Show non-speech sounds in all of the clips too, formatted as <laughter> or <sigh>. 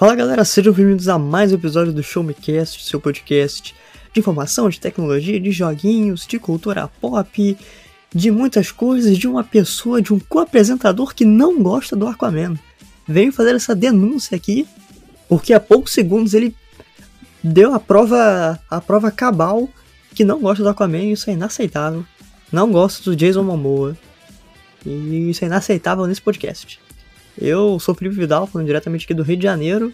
Fala galera, sejam bem-vindos a mais um episódio do Show Me Cast, seu podcast de informação, de tecnologia, de joguinhos, de cultura pop, de muitas coisas, de uma pessoa, de um co-apresentador que não gosta do Aquaman. Venho fazer essa denúncia aqui, porque há poucos segundos ele deu a prova, a prova cabal que não gosta do Aquaman e isso é inaceitável. Não gosto do Jason Momoa. E isso é inaceitável nesse podcast. Eu sou Felipe Vidal, falando diretamente aqui do Rio de Janeiro,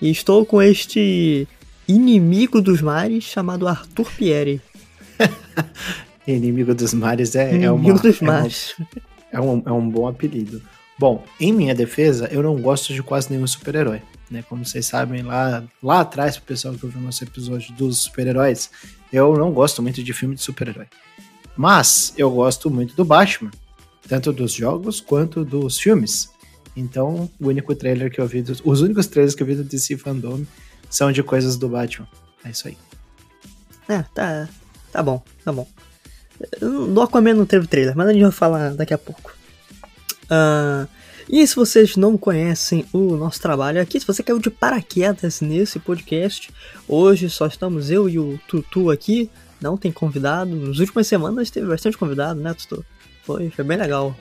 e estou com este inimigo dos mares chamado Arthur Pieri. <laughs> inimigo dos mares é, inimigo é uma. dos mares. É, um, é um bom apelido. Bom, em minha defesa, eu não gosto de quase nenhum super-herói. Né? Como vocês sabem, lá, lá atrás, pro pessoal que ouviu nosso episódio dos super-heróis, eu não gosto muito de filme de super-herói. Mas eu gosto muito do Batman, tanto dos jogos quanto dos filmes. Então, o único trailer que eu vi, os únicos trailers que eu vi do DC Fandom são de coisas do Batman. É isso aí. É, tá, tá bom, tá bom. Do Aquaman não teve trailer, mas a gente vai falar daqui a pouco. Uh, e se vocês não conhecem o nosso trabalho aqui, se você caiu de paraquedas nesse podcast, hoje só estamos eu e o Tutu aqui, não tem convidado. Nas últimas semanas teve bastante convidado, né, Tutu? Foi, foi bem legal.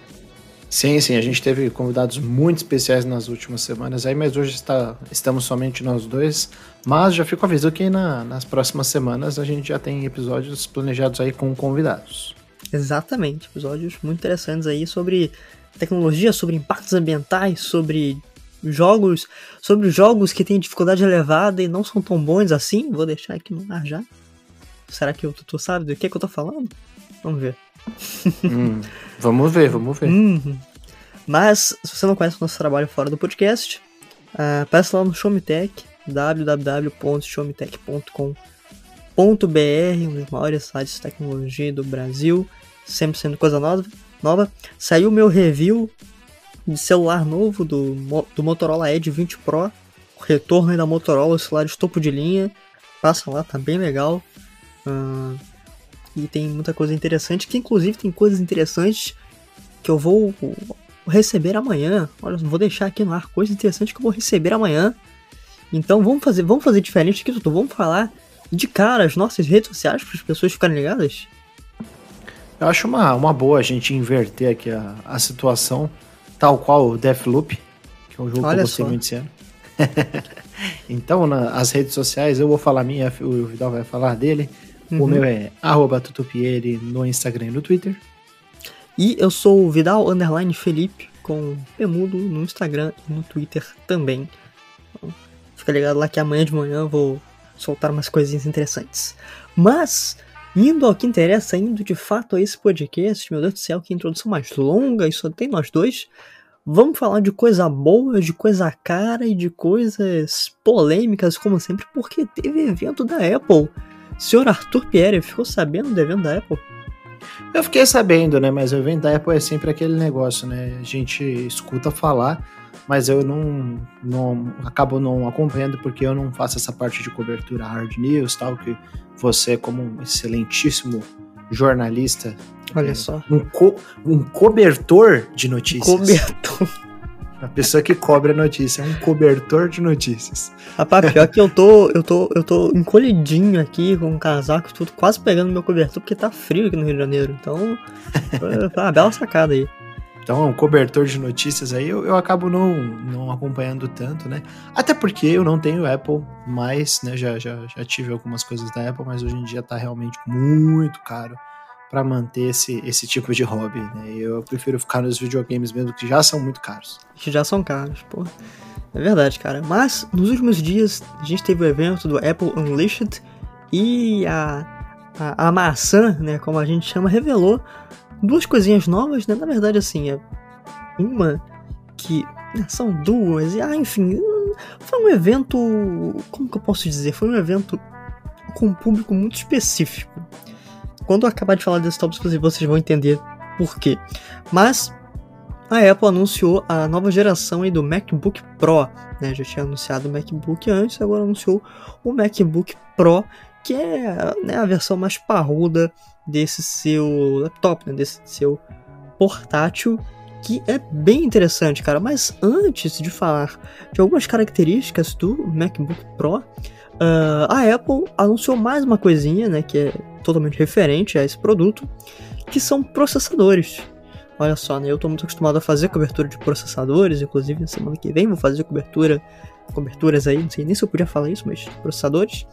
Sim, sim, a gente teve convidados muito especiais nas últimas semanas aí, mas hoje está, estamos somente nós dois. Mas já fico aviso que na, nas próximas semanas a gente já tem episódios planejados aí com convidados. Exatamente, episódios muito interessantes aí sobre tecnologia, sobre impactos ambientais, sobre jogos, sobre jogos que têm dificuldade elevada e não são tão bons assim. Vou deixar aqui no ar já. Será que o Tutu sabe do que, é que eu tô falando? Vamos ver. Hum, vamos ver, vamos ver. Uhum. Mas, se você não conhece o nosso trabalho fora do podcast, uh, peça lá no Showmetech, www.showmetech.com.br, um dos maiores sites de tecnologia do Brasil, sempre sendo coisa nova. nova. Saiu meu review de celular novo do, do Motorola Edge 20 Pro, o retorno da Motorola, o celular de topo de linha. Passa lá, tá bem legal. Uh, e tem muita coisa interessante, que inclusive tem coisas interessantes que eu vou receber amanhã. Olha, vou deixar aqui no ar coisas interessantes que eu vou receber amanhã. Então vamos fazer, vamos fazer diferente aqui, Tutu. Vamos falar de cara as nossas redes sociais para as pessoas ficarem ligadas. Eu acho uma, uma boa a gente inverter aqui a, a situação, tal qual o Deathloop, que é um jogo Olha que eu gostei muito esse ano. <laughs> então, nas redes sociais, eu vou falar minha, o Vidal vai falar dele. Uhum. O meu é tutupieri no Instagram e no Twitter. E eu sou o Vidal Underline Felipe, com Pemudo no Instagram e no Twitter também. Então, fica ligado lá que amanhã de manhã eu vou soltar umas coisinhas interessantes. Mas, indo ao que interessa, indo de fato a esse podcast, meu Deus do céu, que introdução mais longa, e só tem nós dois. Vamos falar de coisa boa, de coisa cara e de coisas polêmicas, como sempre, porque teve evento da Apple. Senhor Arthur Pierre, ficou sabendo do evento da Apple? Eu fiquei sabendo, né? Mas o evento da Apple é sempre aquele negócio, né? A gente escuta falar, mas eu não, não acabo não acompanhando porque eu não faço essa parte de cobertura hard news, tal, que você, como um excelentíssimo jornalista. Olha é, só. Um, co um cobertor de notícias. Cobertor. A pessoa que cobre a notícia, é um cobertor de notícias. Rapaz, pior que eu tô, eu tô, eu tô encolhidinho aqui com um casaco, tudo quase pegando meu cobertor, porque tá frio aqui no Rio de Janeiro. Então, foi <laughs> uma bela sacada aí. Então, um cobertor de notícias aí, eu, eu acabo não, não acompanhando tanto, né? Até porque eu não tenho Apple, mas, né, já, já, já tive algumas coisas da Apple, mas hoje em dia tá realmente muito caro para manter esse, esse tipo de hobby, né? Eu prefiro ficar nos videogames mesmo, que já são muito caros. Que já são caros, pô. É verdade, cara. Mas nos últimos dias a gente teve o evento do Apple Unleashed e a, a, a maçã, né, como a gente chama, revelou duas coisinhas novas, né? Na verdade, assim, é uma que né, são duas, e ah, enfim, foi um evento, como que eu posso dizer? Foi um evento com um público muito específico. Quando eu acabar de falar desses tópicos, vocês vão entender por quê. Mas a Apple anunciou a nova geração aí do MacBook Pro. Né? Já tinha anunciado o MacBook antes, agora anunciou o MacBook Pro, que é né, a versão mais parruda desse seu laptop, né? desse seu portátil. que é bem interessante, cara. Mas antes de falar de algumas características do MacBook Pro, uh, a Apple anunciou mais uma coisinha, né, que é totalmente referente a esse produto, que são processadores. Olha só, né, eu estou muito acostumado a fazer cobertura de processadores, inclusive na semana que vem vou fazer cobertura, coberturas aí, não sei nem se eu podia falar isso, mas processadores.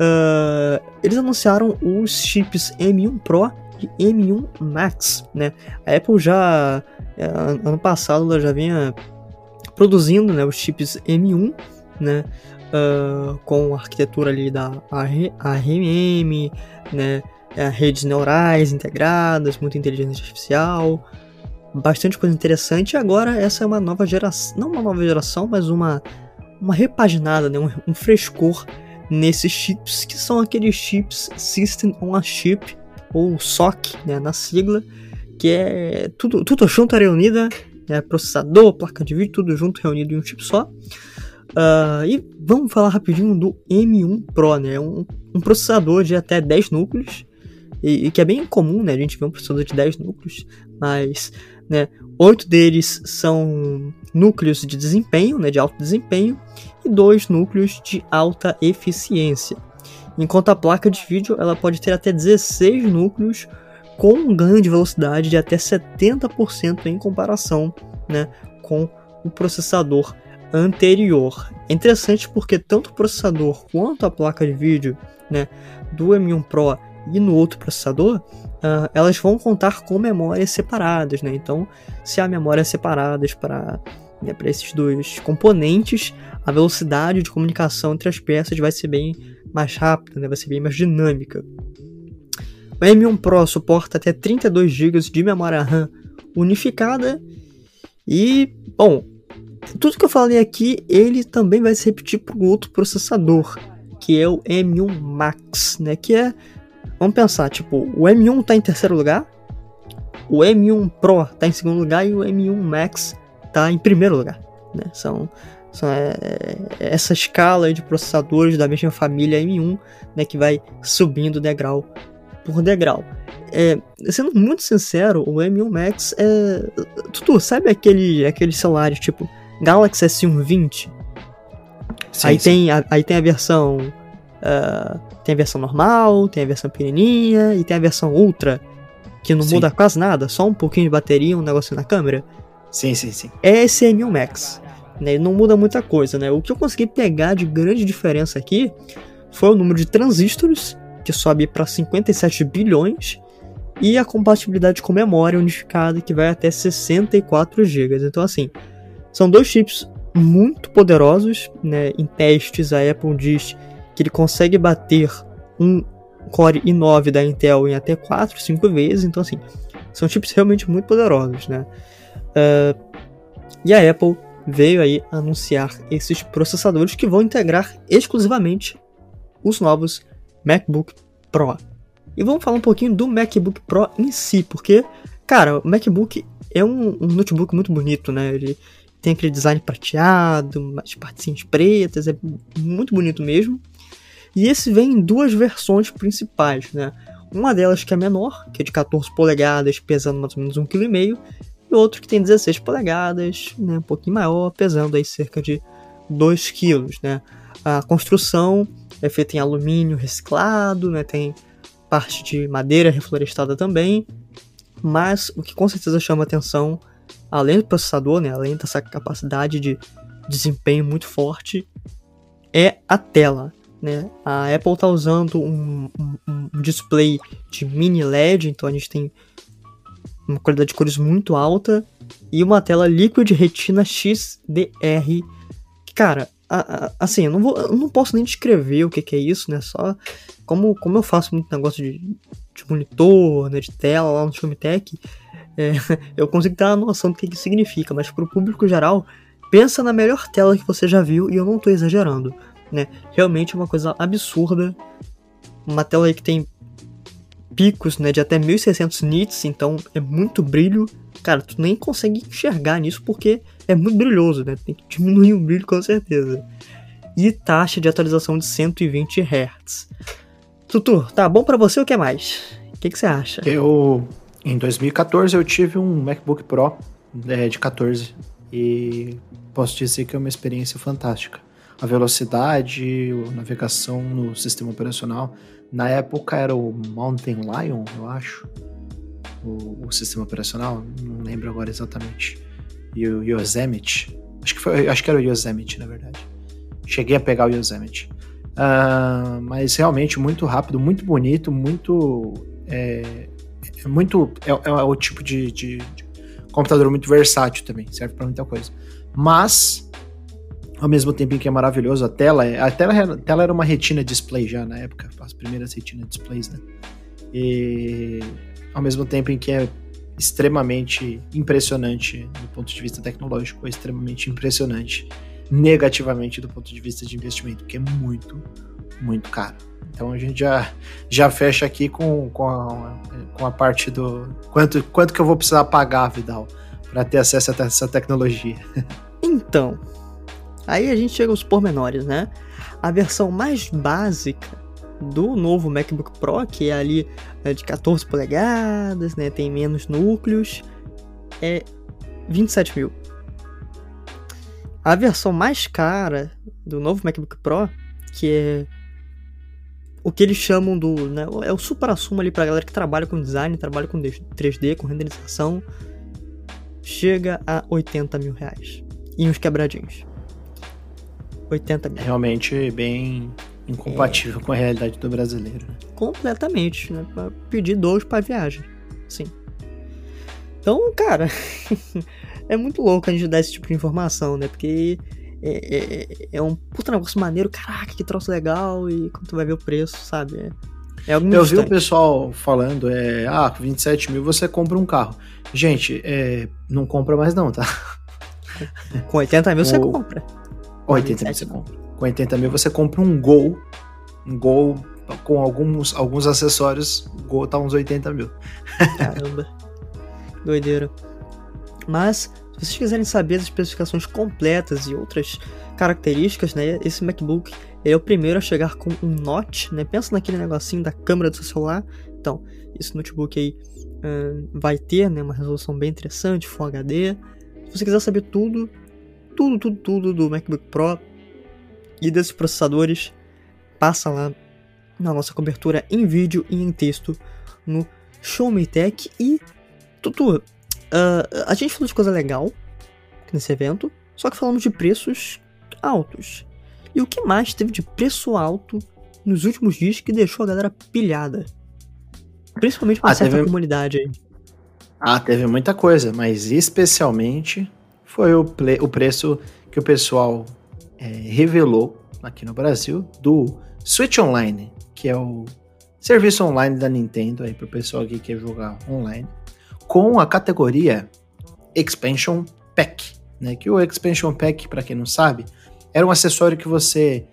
Uh, eles anunciaram os chips M1 Pro e M1 Max, né? A Apple já é, ano passado ela já vinha produzindo, né, os chips M1, né, uh, com a arquitetura ali da ARM, né, é, redes neurais integradas, muita inteligência artificial, bastante coisa interessante. E agora essa é uma nova geração, não uma nova geração, mas uma uma repaginada, né, um, um frescor nesses chips que são aqueles chips System on a Chip ou SOC, né, na sigla, que é tudo, tudo junto, área unida, né, processador, placa de vídeo, tudo junto, reunido em um chip só. Uh, e vamos falar rapidinho do M1 Pro, né, um, um processador de até 10 núcleos, e, e, que é bem comum, né, a gente vê um processador de 10 núcleos, mas, né, oito deles são núcleos de desempenho, né, de alto desempenho, e dois núcleos de alta eficiência. Enquanto a placa de vídeo ela pode ter até 16 núcleos com um ganho de velocidade de até 70% em comparação né, com o processador anterior. É interessante porque tanto o processador quanto a placa de vídeo né, do M1 Pro e no outro processador, uh, elas vão contar com memórias separadas. Né? Então, se há memórias separadas para né, para esses dois componentes, a velocidade de comunicação entre as peças vai ser bem mais rápida, né? vai ser bem mais dinâmica. O M1 Pro suporta até 32 GB de memória RAM unificada e, bom, tudo que eu falei aqui, ele também vai se repetir para o outro processador, que é o M1 Max, né? Que é, vamos pensar, tipo, o M1 está em terceiro lugar, o M1 Pro está em segundo lugar e o M1 Max está em primeiro lugar, né? São são é, é, essa escala de processadores da mesma família M1, né, que vai subindo degrau por degrau. É, sendo muito sincero, o M1 Max é. Tu, sabe aquele, aquele celular tipo Galaxy S120? Sim, aí, sim. Tem a, aí tem a versão. Uh, tem a versão normal, tem a versão pequenininha e tem a versão Ultra, que não sim. muda quase nada, só um pouquinho de bateria, um negócio na câmera. Sim, sim, sim. É esse M1 Max. Né? Não muda muita coisa, né? O que eu consegui pegar de grande diferença aqui foi o número de transistores, que sobe para 57 bilhões, e a compatibilidade com memória unificada, que vai até 64 GB. Então, assim, são dois chips muito poderosos, né? Em testes, a Apple diz que ele consegue bater um Core i9 da Intel em até 4, 5 vezes. Então, assim, são chips realmente muito poderosos, né? Uh, e a Apple veio aí anunciar esses processadores que vão integrar exclusivamente os novos MacBook Pro. E vamos falar um pouquinho do MacBook Pro em si, porque, cara, o MacBook é um, um notebook muito bonito, né? Ele tem aquele design prateado, as partezinhas pretas, é muito bonito mesmo. E esse vem em duas versões principais, né? Uma delas que é menor, que é de 14 polegadas, pesando mais ou menos 1,5 kg, e outro que tem 16 polegadas, né, um pouquinho maior, pesando aí cerca de 2 kg. Né. A construção é feita em alumínio reciclado, né, tem parte de madeira reflorestada também, mas o que com certeza chama atenção, além do processador, né, além dessa capacidade de desempenho muito forte, é a tela. Né? A Apple está usando um, um, um display de mini LED, então a gente tem uma qualidade de cores muito alta e uma tela Liquid Retina XDR. Cara, a, a, assim, eu não, vou, eu não posso nem descrever o que, que, é isso, né? Só como, como eu faço muito negócio de, de monitor, né, de tela lá no Filmtech, é, <laughs> eu consigo ter uma noção do que, que significa, mas para o público geral, pensa na melhor tela que você já viu e eu não estou exagerando, né? Realmente é uma coisa absurda. Uma tela aí que tem picos, né, de até 1600 nits, então é muito brilho. Cara, tu nem consegue enxergar nisso porque é muito brilhoso, né? Tem que diminuir o brilho com certeza. E taxa de atualização de 120 Hz. Tutu, tá bom para você ou quer mais? O que, que você acha? Eu, em 2014, eu tive um MacBook Pro é, de 14 e posso dizer que é uma experiência fantástica. A velocidade, a navegação no sistema operacional. Na época era o Mountain Lion, eu acho, o, o sistema operacional, não lembro agora exatamente. E o Yosemite, acho que, foi, acho que era o Yosemite, na verdade. Cheguei a pegar o Yosemite. Uh, mas realmente muito rápido, muito bonito, muito. É, muito. É, é, o tipo de, de, de, computador muito versátil também, serve para muita coisa. Mas, ao mesmo tempo em que é maravilhoso, a tela, é, a tela, a tela era uma retina display já na época, as primeiras retina displays, né? E ao mesmo tempo em que é extremamente impressionante do ponto de vista tecnológico, é extremamente impressionante negativamente do ponto de vista de investimento, que é muito, muito caro. Então a gente já, já fecha aqui com, com, a, com a parte do quanto, quanto que eu vou precisar pagar, Vidal, para ter acesso a essa tecnologia. <laughs> Então, aí a gente chega aos pormenores, né? A versão mais básica do novo MacBook Pro, que é ali é de 14 polegadas, né? Tem menos núcleos, é 27 mil. A versão mais cara do novo MacBook Pro, que é o que eles chamam do. Né, é o supra-sumo ali pra galera que trabalha com design, trabalha com 3D, com renderização, chega a 80 mil reais. E uns quebradinhos. 80 mil. Realmente bem incompatível é... com a realidade do brasileiro. Completamente, né? Pra pedir dois pra viagem. Sim. Então, cara, <laughs> é muito louco a gente dar esse tipo de informação, né? Porque é, é, é um puta negócio maneiro, caraca, que troço legal, e quando tu vai ver o preço, sabe? É, é algo Eu vi o pessoal falando, é, ah, 27 mil você compra um carro. Gente, é, não compra mais não, tá? Com 80 mil o... você compra. 80 mil você compra. Com 80 mil você compra um Gol, um Gol com alguns, alguns acessórios, o Gol tá uns 80 mil. Caramba. Doideira. Mas, se vocês quiserem saber as especificações completas e outras características, né, esse MacBook é o primeiro a chegar com um notch, né? Pensa naquele negocinho da câmera do seu celular. Então, esse notebook aí uh, vai ter né, uma resolução bem interessante, Full HD. Se você quiser saber tudo, tudo, tudo, tudo do MacBook Pro e desses processadores, passa lá na nossa cobertura em vídeo e em texto no Show Me Tech e Tutu, Uh, a gente falou de coisa legal nesse evento, só que falamos de preços altos. E o que mais teve de preço alto nos últimos dias que deixou a galera pilhada? Principalmente uma ah, certa teve... comunidade aí. Ah, teve muita coisa, mas especialmente foi o, o preço que o pessoal é, revelou aqui no Brasil do Switch Online, que é o serviço online da Nintendo aí pro pessoal que quer jogar online com a categoria Expansion Pack, né? Que o Expansion Pack, para quem não sabe, era um acessório que você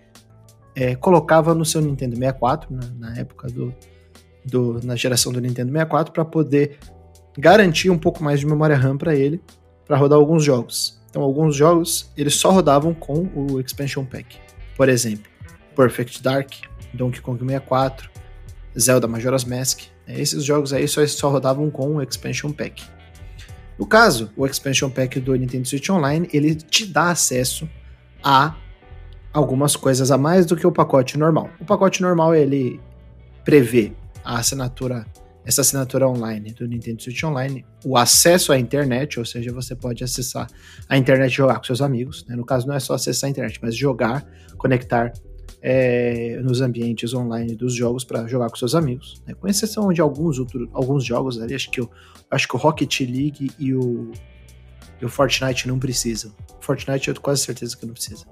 é, colocava no seu Nintendo 64, né? na época do, do, na geração do Nintendo 64, para poder garantir um pouco mais de memória RAM para ele, para rodar alguns jogos. Então, alguns jogos eles só rodavam com o Expansion Pack. Por exemplo, Perfect Dark, Donkey Kong 64, Zelda Majora's Mask, esses jogos aí só, só rodavam com o Expansion Pack. No caso, o Expansion Pack do Nintendo Switch Online, ele te dá acesso a algumas coisas a mais do que o pacote normal. O pacote normal, ele prevê a assinatura, essa assinatura online do Nintendo Switch Online, o acesso à internet, ou seja, você pode acessar a internet e jogar com seus amigos. Né? No caso, não é só acessar a internet, mas jogar, conectar é, nos ambientes online dos jogos para jogar com seus amigos, né? com exceção de alguns, outros alguns jogos ali, acho que, eu, acho que o Rocket League e o, e o Fortnite não precisam. Fortnite eu tenho quase certeza que não precisa.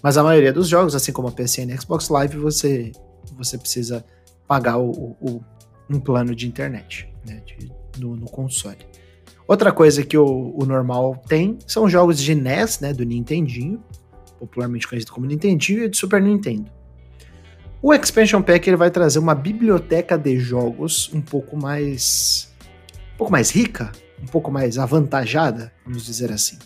Mas a maioria dos jogos, assim como a PSN e Xbox Live, você, você precisa pagar o, o um plano de internet né? de, no, no, console. Outra coisa que o, o normal tem são jogos de NES, né, do Nintendinho, popularmente conhecido como Nintendinho, e de Super Nintendo. O Expansion Pack ele vai trazer uma biblioteca de jogos um pouco mais um pouco mais rica, um pouco mais avantajada, vamos dizer assim,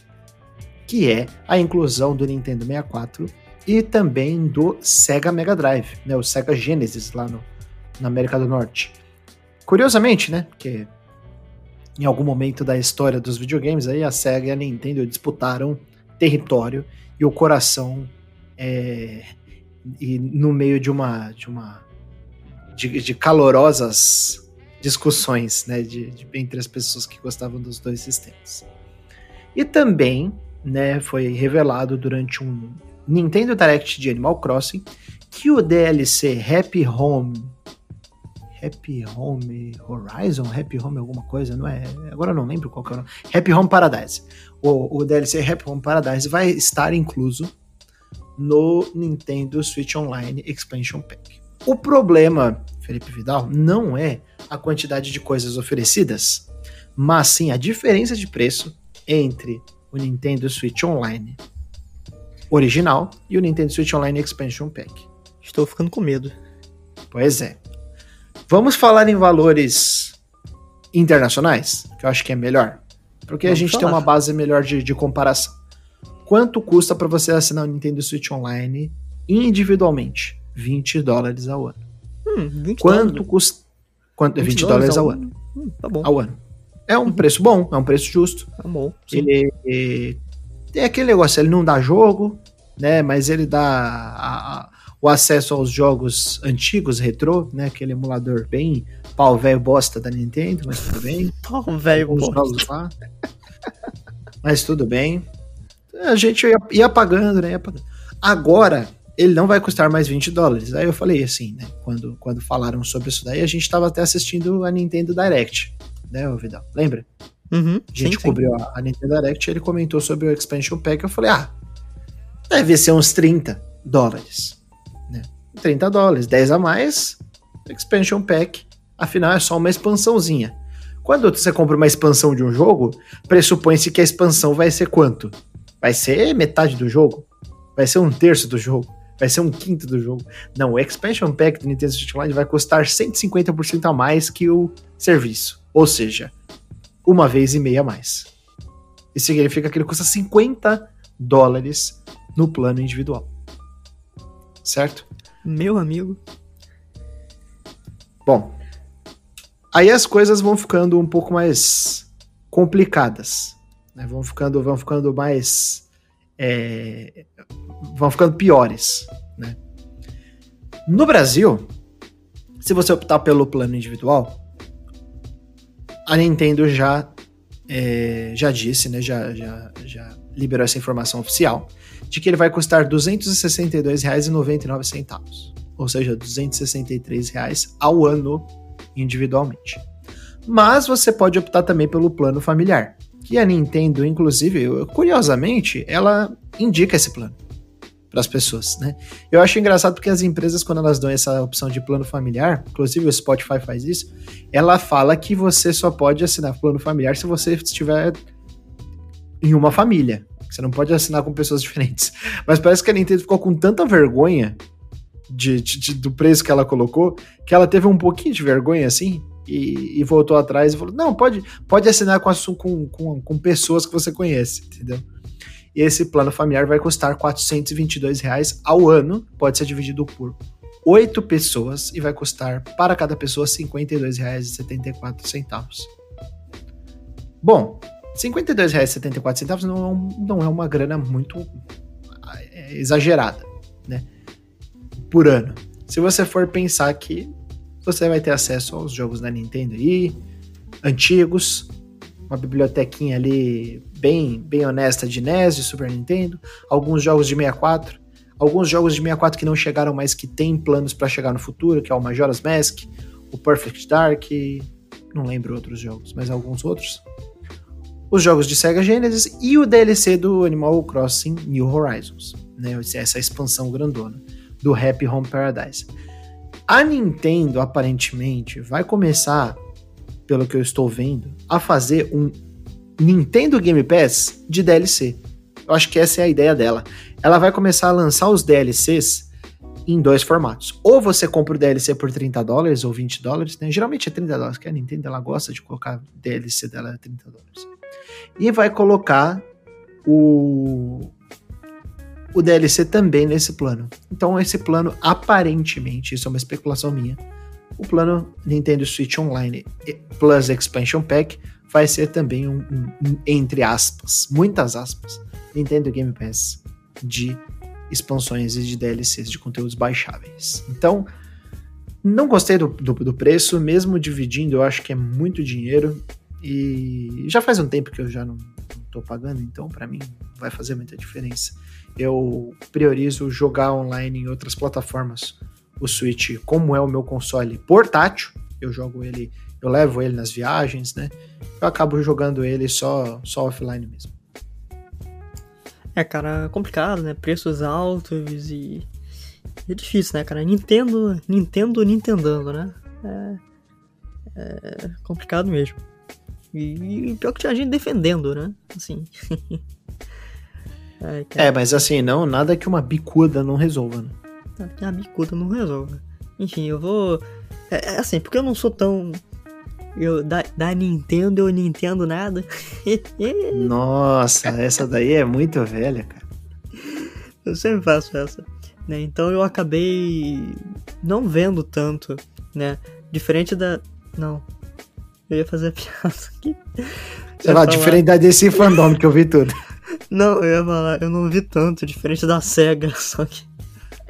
que é a inclusão do Nintendo 64 e também do Sega Mega Drive, né, o Sega Genesis lá no, na América do Norte. Curiosamente, né, porque em algum momento da história dos videogames, aí a Sega e a Nintendo disputaram território e o coração é, e no meio de uma de uma de, de calorosas discussões né, de, de, entre as pessoas que gostavam dos dois sistemas. E também né, foi revelado durante um Nintendo Direct de Animal Crossing que o DLC Happy Home Happy Home Horizon, Happy Home alguma coisa, não é? Agora eu não lembro qual que é o nome. Happy Home Paradise. O, o DLC Happy Home Paradise vai estar incluso no Nintendo Switch Online Expansion Pack. O problema, Felipe Vidal, não é a quantidade de coisas oferecidas, mas sim a diferença de preço entre o Nintendo Switch Online original e o Nintendo Switch Online Expansion Pack. Estou ficando com medo. Pois é. Vamos falar em valores internacionais, que eu acho que é melhor. Porque Vamos a gente falar. tem uma base melhor de, de comparação. Quanto custa para você assinar o Nintendo Switch Online individualmente? 20 dólares ao ano. Hum, 20 Quanto dólares. custa? Quanto, 20, 20 dólares ao, ao ano. Hum, tá bom. Ao ano. É um preço bom, é um preço justo. Tá bom. Ele, ele, tem aquele negócio, ele não dá jogo, né? Mas ele dá a, a, o acesso aos jogos antigos, retrô, né? Aquele emulador bem pau velho bosta da Nintendo, mas tudo bem. <laughs> pau velho bosta. Jogos lá. mas tudo bem. A gente ia, ia pagando, né? Ia pagando. Agora, ele não vai custar mais 20 dólares. Aí eu falei assim, né? Quando, quando falaram sobre isso daí, a gente estava até assistindo a Nintendo Direct, né, Vidal? Lembra? Uhum, a gente sim, cobriu sim. A, a Nintendo Direct ele comentou sobre o Expansion Pack. Eu falei, ah, deve ser uns 30 dólares. 30 dólares, 10 a mais, expansion pack, afinal é só uma expansãozinha. Quando você compra uma expansão de um jogo, pressupõe-se que a expansão vai ser quanto? Vai ser metade do jogo? Vai ser um terço do jogo? Vai ser um quinto do jogo? Não, o expansion pack do Nintendo Switch Online vai custar 150% a mais que o serviço. Ou seja, uma vez e meia a mais. Isso significa que ele custa 50 dólares no plano individual. Certo? Meu amigo. Bom, aí as coisas vão ficando um pouco mais complicadas, né? vão ficando, vão ficando mais, é, vão ficando piores, né? No Brasil, se você optar pelo plano individual, a Nintendo já é, já disse, né? Já, já, já liberou essa informação oficial de que ele vai custar R$ 262,99, ou seja, 263 reais ao ano individualmente. Mas você pode optar também pelo plano familiar, que a Nintendo, inclusive, curiosamente, ela indica esse plano para as pessoas, né? Eu acho engraçado porque as empresas, quando elas dão essa opção de plano familiar, inclusive o Spotify faz isso, ela fala que você só pode assinar plano familiar se você estiver em uma família. Você não pode assinar com pessoas <laughs> diferentes. Mas parece que a Nintendo ficou com tanta vergonha de, de, de, do preço que ela colocou, que ela teve um pouquinho de vergonha assim e, e voltou atrás e falou: não, pode, pode assinar com, com, com, com, pessoas que você conhece, entendeu? E esse plano familiar vai custar 422 reais ao ano, pode ser dividido por oito pessoas e vai custar para cada pessoa R$ 52,74. Bom, R$ 52,74 não, não é uma grana muito é, exagerada, né? Por ano. Se você for pensar que você vai ter acesso aos jogos da Nintendo aí, antigos, uma bibliotequinha ali bem, bem honesta de NES, de Super Nintendo, alguns jogos de 64, alguns jogos de 64 que não chegaram, mas que tem planos para chegar no futuro, que é o Majora's Mask, o Perfect Dark, não lembro outros jogos, mas alguns outros os jogos de Sega Genesis e o DLC do Animal Crossing New Horizons, né? Essa expansão grandona do Happy Home Paradise. A Nintendo aparentemente vai começar, pelo que eu estou vendo, a fazer um Nintendo Game Pass de DLC. Eu acho que essa é a ideia dela. Ela vai começar a lançar os DLCs em dois formatos. Ou você compra o DLC por 30 dólares ou 20 dólares, né? Geralmente é 30 dólares, porque a Nintendo ela gosta de colocar DLC dela a 30 dólares e vai colocar o, o DLC também nesse plano. Então, esse plano, aparentemente, isso é uma especulação minha, o plano Nintendo Switch Online Plus Expansion Pack vai ser também um, um, um entre aspas, muitas aspas, Nintendo Game Pass de expansões e de DLCs de conteúdos baixáveis. Então, não gostei do, do, do, preço, mesmo dividindo, eu acho que é muito dinheiro. E já faz um tempo que eu já não, tô pagando, então para mim vai fazer muita diferença. Eu priorizo jogar online em outras plataformas. O Switch, como é o meu console portátil, eu jogo ele, eu levo ele nas viagens, né? Eu acabo jogando ele só, só offline mesmo. É, cara, complicado, né? Preços altos e. É difícil, né, cara? Nintendo, Nintendo, Nintendando, né? É, é complicado mesmo. E, e pior que tinha gente defendendo, né? Assim. <laughs> é, mas assim, não, nada que uma bicuda não resolva, né? Nada que uma bicuda não resolva. Enfim, eu vou. É, é assim, porque eu não sou tão eu, da, da Nintendo eu não entendo nada. <laughs> Nossa, essa daí é muito velha, cara. Eu sempre faço essa. Né? Então eu acabei não vendo tanto, né? Diferente da. Não. Eu ia fazer <laughs> piada aqui. Sei lá, falar... diferente da DC Fandom que eu vi tudo. Não, eu ia falar, eu não vi tanto, diferente da SEGA, <laughs> só que.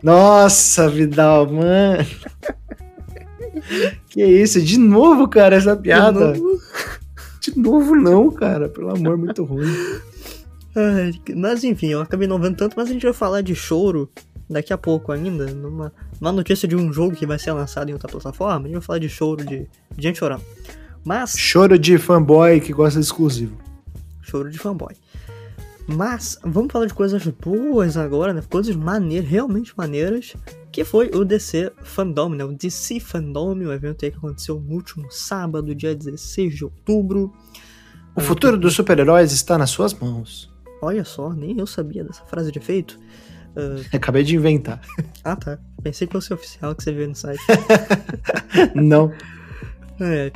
Nossa, Vidal, mano que isso? De novo, cara, essa piada? De novo, De novo não, cara. Pelo amor, muito ruim. Ai, mas enfim, eu acabei não vendo tanto, mas a gente vai falar de choro daqui a pouco ainda. Numa, numa notícia de um jogo que vai ser lançado em outra plataforma, a gente vai falar de choro de, de gente chorando. Mas. Choro de fanboy que gosta de exclusivo. Choro de fanboy. Mas vamos falar de coisas boas agora, né? Coisas maneiras, realmente maneiras, que foi o DC Fandom, né? O DC Fandom, o evento aí que aconteceu no último sábado, dia 16 de outubro. O futuro dos super-heróis está nas suas mãos. Olha só, nem eu sabia dessa frase de efeito. Uh... <laughs> Acabei de inventar. Ah, tá. Pensei que fosse oficial que você viu no site. <laughs> Não. É.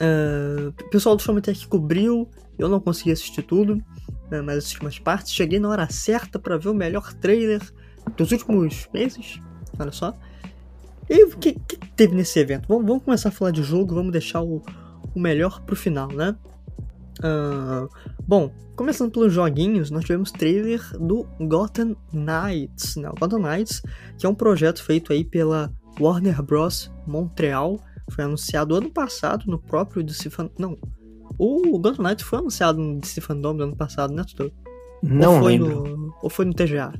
Uh, o pessoal do Showmetech cobriu, eu não consegui assistir tudo né, mas assisti umas partes. Cheguei na hora certa para ver o melhor trailer dos últimos meses. Olha só. E o que, que, teve nesse evento? Vamos, vamos, começar a falar de jogo, vamos deixar o, o melhor pro final, né? Uh, bom, começando pelos joguinhos, nós tivemos trailer do Gotham Knights, né? O Gotham Knights, que é um projeto feito aí pela Warner Bros. Montreal, foi anunciado ano passado no próprio DC Fan... Não, o Gotham Knights foi anunciado no DC Fandom do ano passado, né, Tutor? Não ou lembro. No, ou foi no TGA?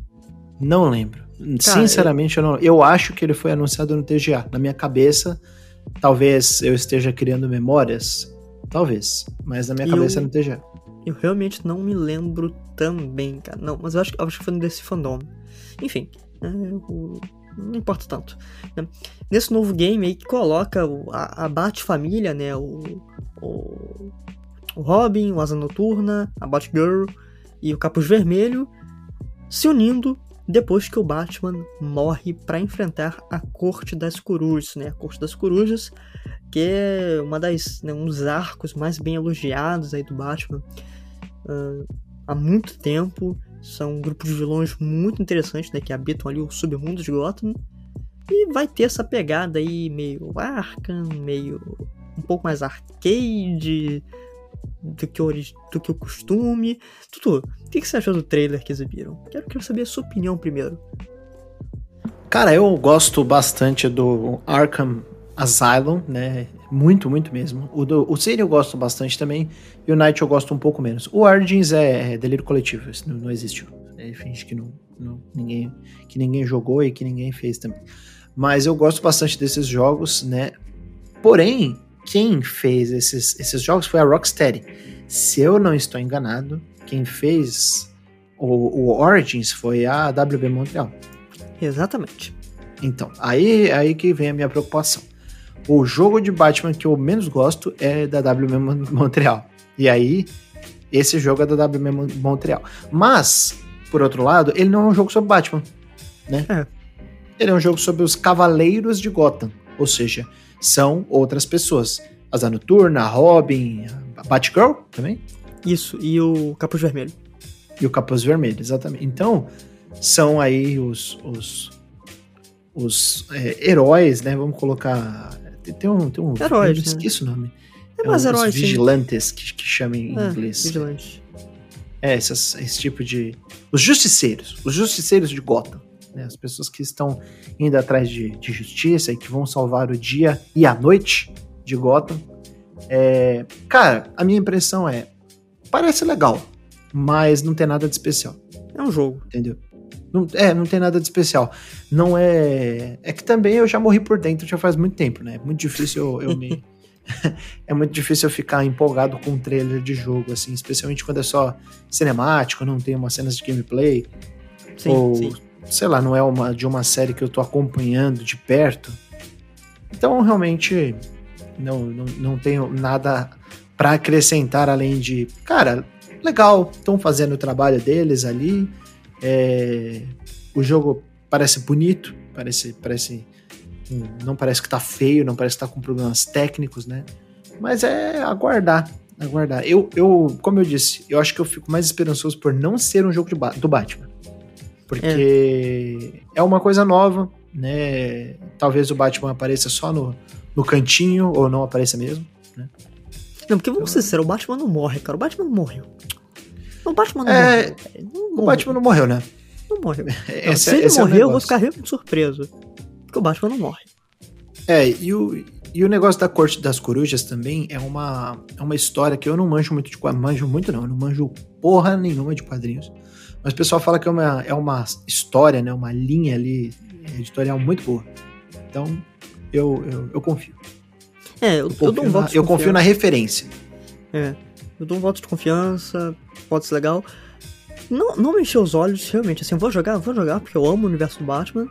Não lembro. Cara, Sinceramente, eu... eu não. Eu acho que ele foi anunciado no TGA. Na minha cabeça, talvez eu esteja criando memórias. Talvez. Mas na minha cabeça eu... é no TGA. Eu realmente não me lembro também, cara. Não, mas eu acho, eu acho que foi no DC Fandom. Enfim, é, eu, não importa tanto. Né? Nesse novo game aí que coloca a, a Bat-família, né? O, o, o Robin, o Asa Noturna, a Batgirl e o Capuz Vermelho se unindo depois que o Batman morre para enfrentar a Corte das Corujas, né? A Corte das Corujas, que é uma das né, um dos arcos mais bem elogiados aí do Batman uh, há muito tempo. São um grupo de vilões muito interessantes, né? Que habitam ali o submundo de Gotham. E vai ter essa pegada aí meio Arkham, meio um pouco mais arcade do que, o, do que o costume. Tutu, o que, você achou do trailer que exibiram? Quero, quero saber a sua opinião primeiro. Cara, eu gosto bastante do Arkham Asylum, né? Muito, muito mesmo. O, do, o Cine eu gosto bastante também. E o Night eu gosto um pouco menos. O Origins é, é delírio coletivo, isso não, não existiu. Ele finge que, não, não, ninguém, que ninguém jogou e que ninguém fez também. Mas eu gosto bastante desses jogos, né? Porém, quem fez esses, esses jogos foi a Rocksteady. Se eu não estou enganado, quem fez o, o Origins foi a WB Montreal. Exatamente. Então, aí, aí que vem a minha preocupação. O jogo de Batman que eu menos gosto é da WB Montreal. E aí, esse jogo é da WB Montreal. Mas, por outro lado, ele não é um jogo sobre Batman, né? É. Ele é um jogo sobre os Cavaleiros de Gotham. Ou seja, são outras pessoas. Asa Noturna, a Robin, a Batgirl também? Isso, e o Capuz Vermelho. E o Capuz Vermelho, exatamente. Então, são aí os, os, os é, heróis, né? Vamos colocar. Tem um. Tem um Heróis. Eu esqueço né? o nome. É É mais os herói, sim. vigilantes, que, que chamam em É, inglês. vigilante. É, essas- esse tipo de. Os justiceiros. Os justiceiros de Gotham. né? As pessoas que estão indo atrás de, de justiça e que vão salvar o dia e a noite de Gotham. É, cara, a minha impressão é. Parece legal, mas não tem nada de especial, É um jogo. entendeu? Não, é, não tem nada de especial. Não é. É que também eu já morri por dentro já faz muito tempo, né? É muito difícil eu, eu me. <laughs> <laughs> é muito difícil eu ficar empolgado com um trailer de jogo, assim, especialmente quando é só cinemático, não tem umas cenas de gameplay, Sim, ou sim. sei lá, não é uma de uma série que eu tô acompanhando de perto. Então, realmente, não, não, não tenho nada pra acrescentar além de, cara, legal, estão fazendo o trabalho deles ali. é, o jogo parece bonito, parece, parece não parece que tá feio, não parece que tá com problemas técnicos, né? Mas é aguardar, aguardar. Eu, eu, como eu disse, eu acho que eu fico mais esperançoso por não ser um jogo de Ba- do Batman. Porque é. uma coisa nova, né? Talvez o Batman apareça só no, no cantinho, ou não apareça mesmo. Não, porque vamos ser sinceros, o Batman não morre, cara. O Batman não morreu. O Batman não É, morreu. Não O morreu. Batman não morreu, né? não morreu. <laughs> Não, se ele esse é o morrer, eu vou ficar realmente surpreso. Porque o Batman não morre. É, e o, e o negócio da Corte das Corujas também é uma, é uma história que eu não manjo muito de manjo muito não, eu não manjo porra nenhuma de quadrinhos. Mas o pessoal fala que é uma, é uma história, né, uma linha ali editorial muito boa. Então, eu, eu, eu confio. É, eu, Eu eu confio, dou um na, voto de eu confio na referência. É, eu dou um voto de confiança, pode ser legal. Não, não me encheu os olhos, realmente, assim, eu vou jogar, vou jogar, porque eu amo o universo do Batman,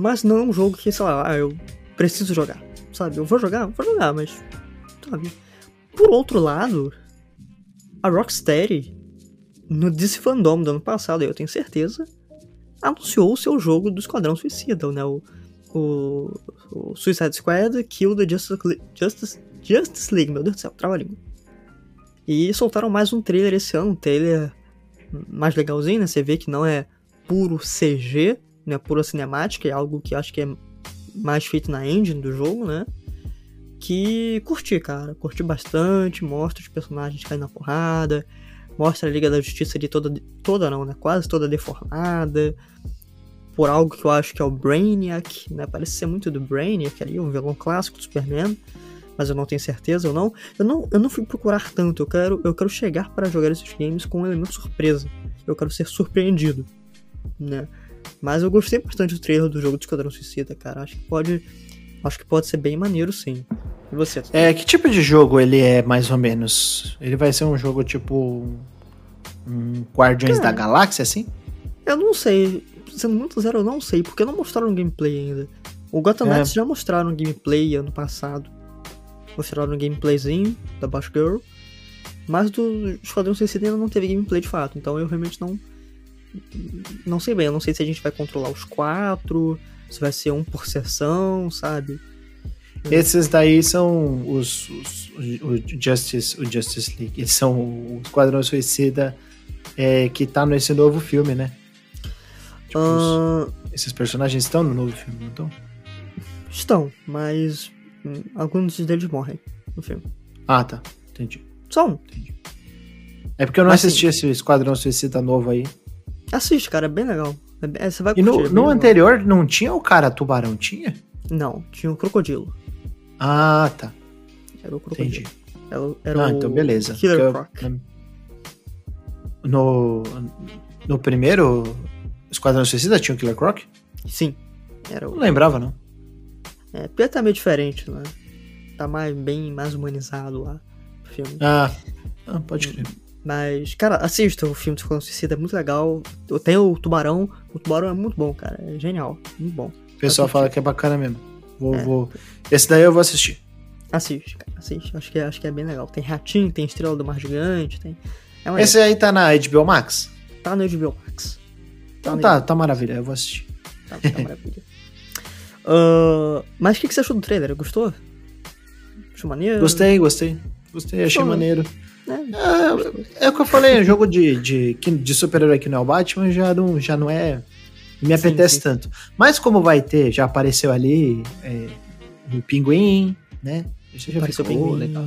mas não é um jogo que, sei lá, ah, eu preciso jogar, sabe? Eu vou jogar, vou jogar, mas, sabe? Por outro lado, a Rocksteady, no DC Fandom do ano passado, eu tenho certeza, anunciou o seu jogo do Esquadrão Suicida, né? O, o, o Suicide Squad Kill the Justice, Justice, Justice League, meu Deus do céu, trava a língua. E soltaram mais um trailer esse ano, um trailer mais legalzinho, né? Você vê que não é puro CG, não é pura cinemática, é algo que acho que é mais feito na engine do jogo, né? Que curti, cara. Curti bastante, mostra os personagens caindo na porrada, mostra a Liga da Justiça de toda, toda não, né? Quase toda deformada. Por algo que eu acho que é o Brainiac, né? Parece ser muito do Brainiac ali, um vilão clássico do Superman. Mas eu não tenho certeza ou não. Eu não, eu não fui procurar tanto. Eu quero, eu quero chegar para jogar esses games com um elemento surpresa. Eu quero ser surpreendido, né? Mas eu gostei bastante do trailer do jogo de Esquadrão Suicida, cara. Acho que pode, acho que pode ser bem maneiro, sim. E você? É, que tipo de jogo ele é, mais ou menos? Ele vai ser um jogo tipo. Um Guardiões Cara. da Galáxia, assim? Eu não sei. Sendo muito zero, eu não sei, porque não mostraram gameplay ainda. O Gotham É. Knights já mostraram gameplay ano passado. Mostraram um gameplayzinho da Batgirl. Mas do Esquadrão Suicida ainda não teve gameplay de fato. Então eu realmente não. Não sei bem. Eu não sei se a gente vai controlar os quatro. Se vai ser um por sessão, sabe? Esses daí são os, os- o, Justice, o Justice League. Eles são o Esquadrão Suicida é, que tá nesse novo filme, né? Tipo, os- Ahn, esses personagens estão no novo filme, não estão? estão, mas. hum, alguns deles morrem no filme. Ah, tá. Entendi. Só um. É porque eu não Mas, assisti esse Esquadrão Suicida novo aí. Assiste, cara, é bem legal. É é, você vai E curtir, no, é no legal. anterior não tinha o cara tubarão, tinha? Não, tinha um crocodilo. Ah, tá. Era o crocodilo. Entendi. Era, o- era ah, o então beleza. Killer eu- Croc. No, no primeiro Esquadrão Suicida tinha o Killer Croc? Sim. Era Não o. lembrava, não. É, porque tá meio diferente, né? Tá mais, bem mais humanizado lá o filme. Ah, ah, pode crer. Mas, cara, assista o filme do Esquadrão Suicida, é muito legal. Tem o Tubarão, o Tubarão é muito bom, cara. É genial, muito bom. O pessoal fala que é bacana mesmo. Vou, É. vou... Esse daí eu vou assistir. Assiste, cara, assiste. Acho que, é- acho que é bem legal. Tem Ratinho, tem Estrela do Mar Gigante, tem. É Esse aí tá na HBO Max? Tá no HBO Max. Então no tá, tá maravilha, eu vou assistir. Tá, tá maravilha. <laughs> Ah, mas o que, que você achou do trailer? Gostou? Achou maneiro? Gostei, gostei. Gostei, achei Show. maneiro. É, É, é o que eu falei, jogo de, de, de super-herói que não é o Batman já não, já não é. Me Sim, apetece sim. tanto. Mas como vai ter, já apareceu ali é, o Pinguim, né? Isso já Pareceu ficou bem legal.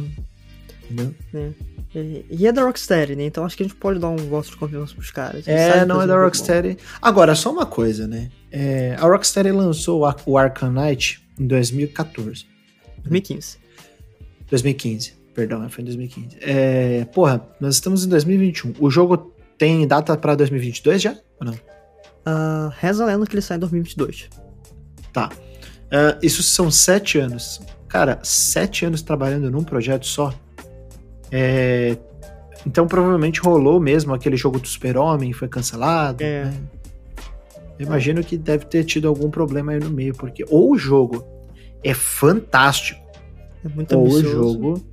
Entendeu? É. E- E é da Rocksteady, né? Então acho que a gente pode dar um voto de confiança pros caras. É, não é da Rocksteady. Agora, só uma coisa, né? É, a Rocksteady lançou o Ar- o Arkham Knight em 2014. bom. 2015. 2015, perdão, foi em 2015. É, porra, nós estamos em 2021. O jogo tem data pra 2022 já? Ou não? Ah, reza a lenda que ele sai em 2022. Tá. Ah, isso são sete anos. Cara, sete anos trabalhando num projeto só. É, Então provavelmente rolou mesmo aquele jogo do Super-Homem, foi cancelado. É. né? Imagino que deve ter tido algum problema aí no meio, porque ou o jogo é fantástico, É muito ou o ambicioso. jogo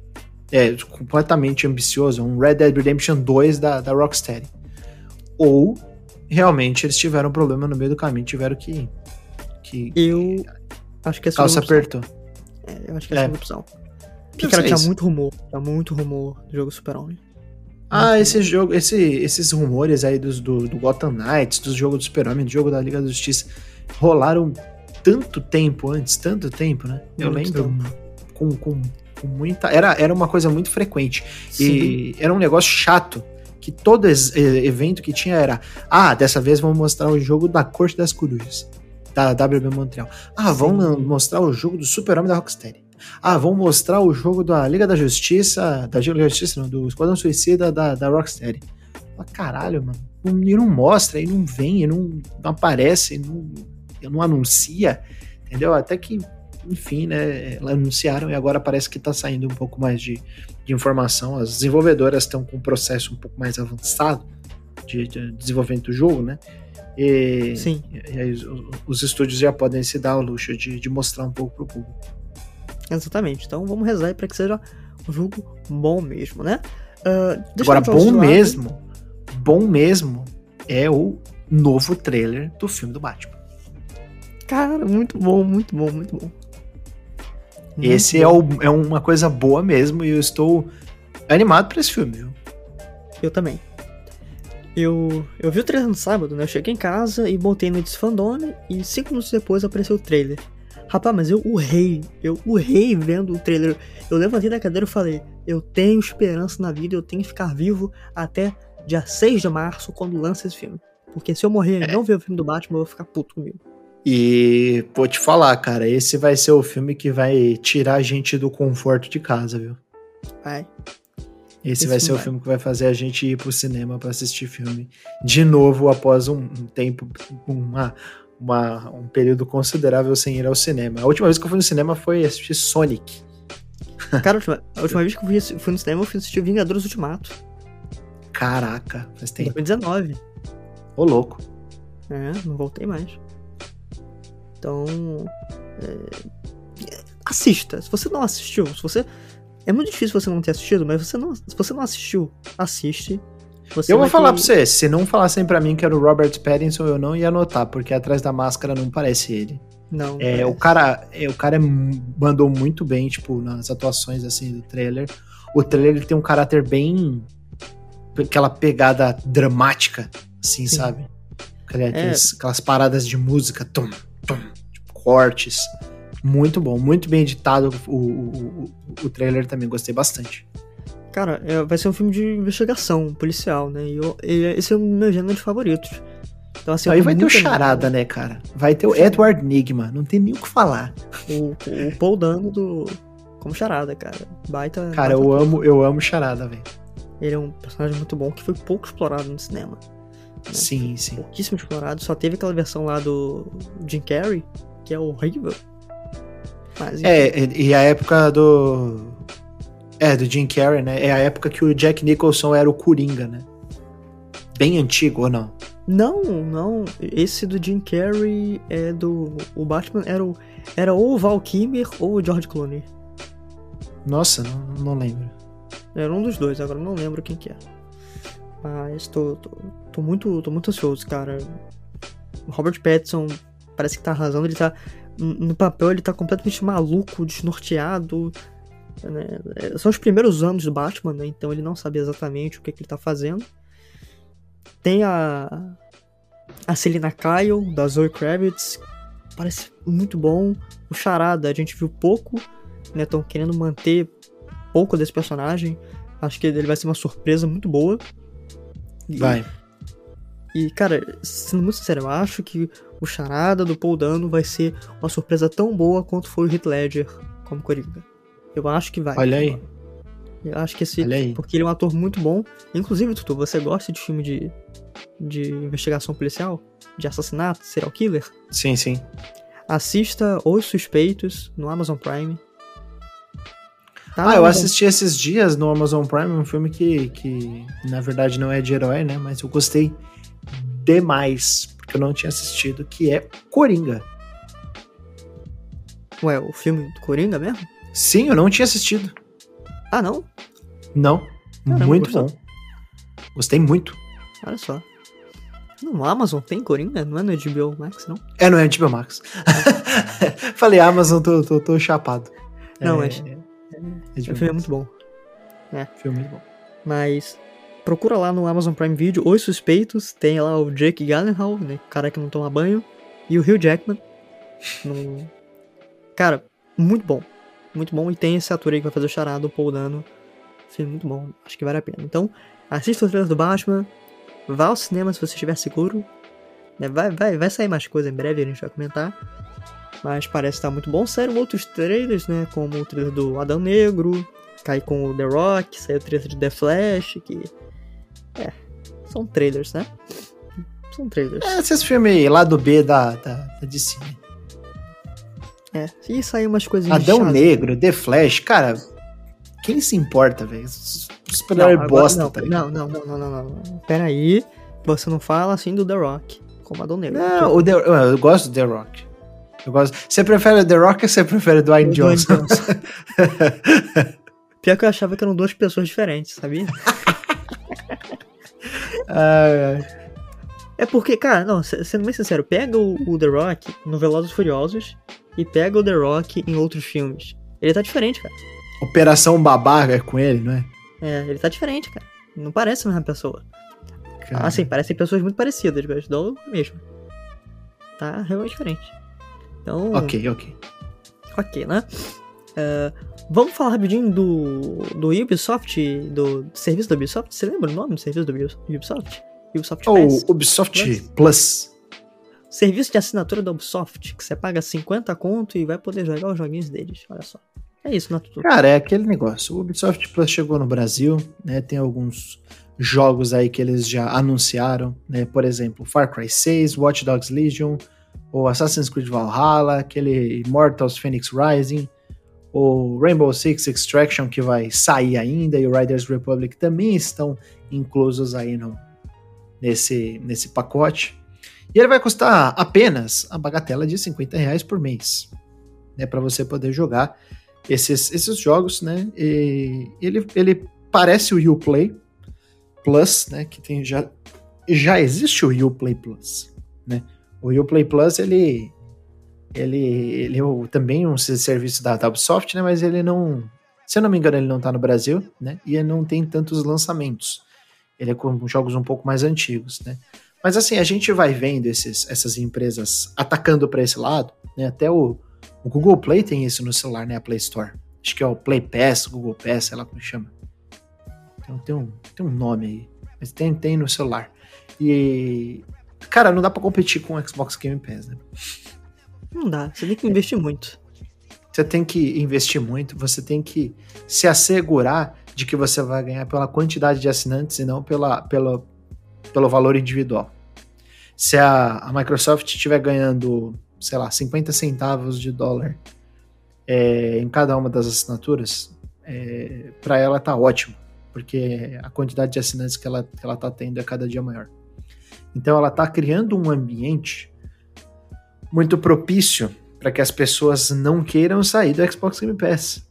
é completamente ambicioso, um Red Dead Redemption 2 da, da Rocksteady. Ou realmente eles tiveram um problema no meio do caminho, tiveram que. que Eu acho que é a calça apertou. É, eu acho que é a É. segunda opção. Porque, cara, tinha muito rumor. Tinha muito rumor do jogo Super-Homem. Ah, Muito esse jogo, esse, esses rumores aí dos, do, do Gotham Knights, do jogo do Super-Homem, do jogo da Liga da Justiça, rolaram tanto tempo antes, tanto tempo, né? Eu Muito lembro com, com, com muita. Era, era uma coisa muito frequente. Sim. E era um negócio chato. Que todo evento que tinha era. Ah, dessa vez vamos mostrar o jogo da Corte das Corujas. Da WB Montreal. Ah, vamos mostrar o jogo do Super-Homem da Rocksteady. Ah, vamos mostrar o jogo da Liga da Justiça. Da Liga da Justiça, não, do Esquadrão Suicida da, da Rocksteady. Ah, caralho, mano. E não mostra, e não vem, e não, não aparece, e não, e não anuncia. Entendeu? Até que, enfim, né? Anunciaram e agora parece que tá saindo um pouco mais de, de informação. As desenvolvedoras estão com um processo um pouco mais avançado de, de desenvolvimento do jogo, né? E, Sim. e aí os, os estúdios já podem se dar ao luxo de, de mostrar um pouco pro público. Exatamente. Então vamos rezar pra que seja um jogo bom mesmo, né? Deixa Agora, bom de lado. mesmo, bom mesmo é o novo trailer do filme do Batman. Cara, muito bom, muito bom, muito bom. Muito Esse é, o, é uma coisa boa mesmo e eu estou animado pra esse filme, viu? Eu também. Eu, eu vi o trailer no sábado, né? Eu cheguei em casa e botei no Desfandome e cinco minutos depois apareceu o trailer. Rapaz, mas eu urrei, eu urrei vendo o trailer. Eu levantei da cadeira e falei, eu tenho esperança na vida, eu tenho que ficar vivo até dia 6 de março, quando lança esse filme. Porque se eu morrer e não ver o filme do Batman, eu vou ficar puto comigo. E vou te falar, cara, esse vai ser o filme que vai tirar a gente do conforto de casa, viu? Vai. Esse Esse vai ser o vai. filme que vai fazer a gente ir pro cinema pra assistir filme de novo após um, um tempo, uma, uma- um período considerável sem ir ao cinema. A última vez que eu fui no cinema foi assistir Sonic. <laughs> Cara, a última, a última vez que eu fui, fui no cinema, eu fui assistir Vingadores Ultimato. Caraca, faz Em tempo. 2019. Ô, louco. É, não voltei mais. Então. é, Assista. Se você não assistiu, se você. É muito difícil você não ter assistido, mas você não, se você não assistiu, assiste. Você eu vou falar ter- pra você, se não falassem pra mim que era o Robert Pattinson, eu não ia anotar, porque atrás da máscara não parece ele. Não. É, parece. o cara, é, o cara é- mandou muito bem, tipo, nas atuações assim do trailer. O trailer ele tem um caráter bem aquela pegada dramática, assim, Sim. sabe? Aquelas, aquelas paradas de música, tum, tipo, cortes. Muito bom, muito bem editado o, o, o, o trailer também, gostei bastante. Cara, é, vai ser um filme de investigação policial, né? E, eu, esse é um dos meus gêneros favoritos. Então, assim, Aí vai ter o Charada, né, cara? Vai ter o Edward Nigma, não tem nem o que falar. O, o Paul Dano do. Como charada, cara. Baita. Cara, baita eu amo, eu amo Charada, velho. Ele é um personagem muito bom que foi pouco explorado no cinema. Né? Sim, sim. pouquíssimo explorado. Só teve aquela versão lá do Jim Carrey, que é horrível. Mas, É, e e a época do. É, do Jim Carrey, né? É a época que o Jack Nicholson era o Coringa, né? Bem antigo, ou não? Não, não. Esse do Jim Carrey é do. O Batman era, o, era ou o Val Kilmer ou o George Clooney. Nossa, não, não lembro. Era um dos dois, agora não lembro quem que é. Mas tô, tô, tô muito, tô muito ansioso, cara. Robert Pattinson parece que tá arrasando, ele tá. No papel ele tá completamente maluco, desnorteado. né? É, São os primeiros anos do Batman, né? Então ele não sabe exatamente o que, que ele tá fazendo. Tem a. A Selina Kyle, da Zoe Kravitz. Parece muito bom. O Charada, a gente viu pouco, né? Estão querendo manter pouco desse personagem. Acho que ele vai ser uma surpresa muito boa. Vai. E, cara, sendo muito sincero, eu acho que o charada do Paul Dano vai ser uma surpresa tão boa quanto foi o Heath Ledger como Coringa. Eu acho que vai. Olha aí. Eu acho que esse. Olha aí. Porque ele é um ator muito bom. Inclusive, Tutu, você gosta de filme de, de investigação policial? De assassinato? Serial killer? Sim, sim. Assista Os Suspeitos no Amazon Prime. Tá Ah, eu assisti esses dias no Amazon Prime um filme que, que na verdade não é de herói, né? Mas eu gostei demais, porque eu não tinha assistido, que é Coringa. Ué, o filme do Coringa mesmo? Sim, eu não tinha assistido. Ah, não? Não. Caramba, muito gostou? bom. Gostei muito. Olha só. No Amazon tem Coringa? Não é no HBO Max, não? É, não é HBO Max. <laughs> Falei Amazon, tô, tô, tô chapado. Não, é, é- é O HBO filme é muito bom. Filme muito bom. Mas procura lá no Amazon Prime Video Os Suspeitos. Tem lá o Jake Gyllenhaal, né? O cara que não toma banho. E o Hugh Jackman. No- <laughs> Cara, muito bom. Muito bom. E tem esse ator aí que vai fazer o charado, o Paul Dano. Filme muito bom. Acho que vale a pena. Então, assista o trailer do Batman. Vá ao cinema se você estiver seguro. né, Vai, vai, vai sair mais coisa em breve, a gente vai comentar. Mas parece estar muito bom. Saíram outros trailers, né? Como o trailer do Adão Negro. Cai com o The Rock. Saiu o trailer de The Flash. Que. É. São trailers, né? São trailers. É, esses filmes lá do B da, da, da DC. né? É. E saiu umas coisinhas Adão chatas. Negro, The Flash, cara. Quem se importa, velho? Super-herói bosta, não, tá ligado? não, não, não, não, não, não. Pera aí. Você não fala assim do The Rock. Como Adão Negro. Não, o The, eu gosto do The Rock. Eu gosto. Você prefere The Rock ou você prefere Dwayne Dwayne Johnson? <laughs> Pior que eu achava que eram duas pessoas diferentes, sabia? <laughs> Ai, ai. É porque, cara, não, se- sendo bem sincero, pega o, o The Rock no Velozes e Furiosos e pega o The Rock em outros filmes. Ele tá diferente, cara. Operação Babaca é com ele, não é? É, ele tá diferente, cara. Não parece a mesma pessoa. Cara, Assim, parecem pessoas muito parecidas, mas não mesmo. Tá realmente diferente. Então, Ok, ok. ok, né? É, vamos falar rapidinho do, do Ubisoft, do serviço da Ubisoft. Você lembra o nome do serviço do Ubis- Ubisoft? Ubisoft. Ou Ubisoft Plus. Plus. Serviço de assinatura da Ubisoft, que você paga 50 conto e vai poder jogar os joguinhos deles. Olha só. É isso, né, Tutu? Cara, é aquele negócio. O Ubisoft Plus chegou no Brasil, né? Tem alguns jogos aí que eles já anunciaram, né? Por exemplo, Far Cry 6, Watch Dogs Legion, o Assassin's Creed Valhalla, aquele Immortals Phoenix Rising, o Rainbow Six Extraction que vai sair ainda e o Riders Republic também estão inclusos aí no, nesse, nesse pacote. E ele vai custar apenas a bagatela de 50 reais por mês, né? Para você poder jogar esses, esses jogos, né? E ele, ele parece o Uplay Plus, né? Que tem já já existe o Uplay Plus? O Uplay Plus ele ele ele é o- também um serviço da, Ubisoft, né? Mas ele não, se eu não me engano, ele não tá no Brasil, né? E ele não tem tantos lançamentos. Ele é com jogos um pouco mais antigos, né? Mas assim, a gente vai vendo esses, essas empresas atacando para esse lado, né? Até o, o Google Play tem isso no celular, né? A Play Store. Acho que é o Play Pass, Google Pass, sei lá como chama. Então, tem, um, tem um nome aí. Mas tem, tem no celular. E. Cara, não dá pra competir com o Xbox Game Pass, né? Não dá, você tem que investir muito. Você tem que investir muito, você tem que se assegurar de que você vai ganhar pela quantidade de assinantes e não pela, pela, pelo valor individual. Se a, a Microsoft estiver ganhando, sei lá, 50 centavos de dólar é, em cada uma das assinaturas, é, para ela tá ótimo, porque a quantidade de assinantes que ela, que ela tá tendo é cada dia maior. Então ela tá criando um ambiente muito propício para que as pessoas não queiram sair do Xbox Game Pass.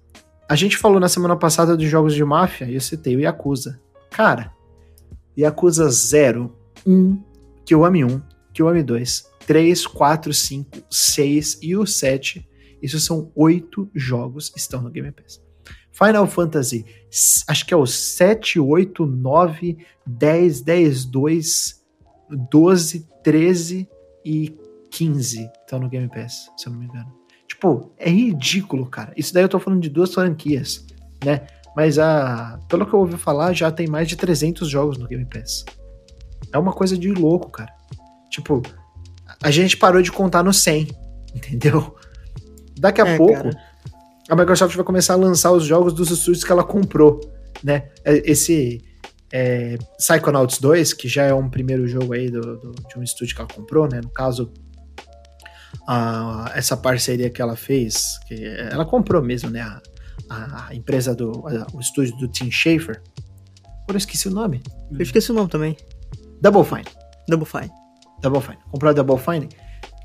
A gente falou na semana passada de jogos de máfia e eu citei o Yakuza. Cara, Yakuza 0, 1, Kiwami 1, Kiwami 2, 3, 4, 5, 6 e o 7. Isso são oito jogos que estão no Game Pass. Final Fantasy, acho que é o 7, 8, 9, 10, 10, 2, 12, 13 e 15 estão no Game Pass, se eu não me engano. Tipo, é ridículo, cara. Isso daí eu tô falando de duas franquias, né? mas a, pelo que eu ouvi falar, já tem mais de 300 jogos no Game Pass. É uma coisa de louco, cara. Tipo, a gente parou de contar no 100, <laughs> entendeu? Daqui a é, pouco, cara. a Microsoft vai começar a lançar os jogos dos estúdios que ela comprou, né? É, esse é, Psychonauts 2, que já é um primeiro jogo aí do, do, de um estúdio que ela comprou, né? No caso, a, essa parceria que ela fez, que ela comprou mesmo, né? A, a empresa do a, o estúdio do Tim Schafer. Agora eu esqueci o nome. Eu esqueci o nome também. Double Fine. Double Fine. Double Fine. Comprou a Double Fine.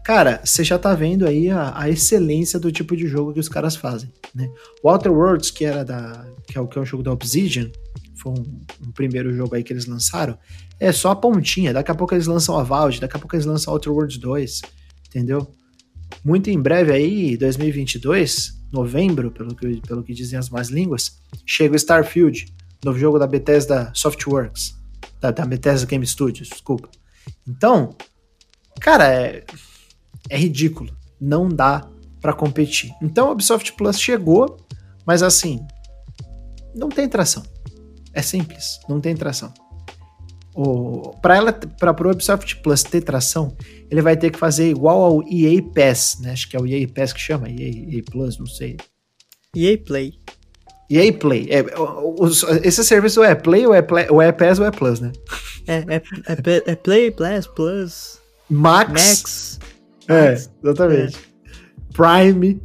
Cara, você já tá vendo aí a, a, excelência do tipo de jogo que os caras fazem, né? O Outer Worlds, que era da que é o que é um jogo da Obsidian, foi um, um, primeiro jogo aí que eles lançaram, é só a pontinha. Daqui a pouco eles lançam a Valve, daqui a pouco eles lançam Outer Worlds 2, entendeu? Muito em breve aí, 2022, novembro, pelo que, pelo que dizem as más línguas, chega o Starfield, novo jogo da Bethesda Softworks, da, da Bethesda Game Studios, desculpa. Então, cara, é, é ridículo. Não dá para competir. Então, o Ubisoft Plus chegou, mas assim, não tem tração. É simples, não tem tração. Para ela, para o Ubisoft Plus ter tração, ele vai ter que fazer igual ao EA Pass, né? Acho que é o EA Pass que chama, EA, EA Plus, não sei. EA Play. EA Play. É, os, esse serviço é Play ou é, Play, ou é Pass ou é Plus, né? É, é, é, é Play, Plus, Plus. Max. Max. É, exatamente. É. Prime.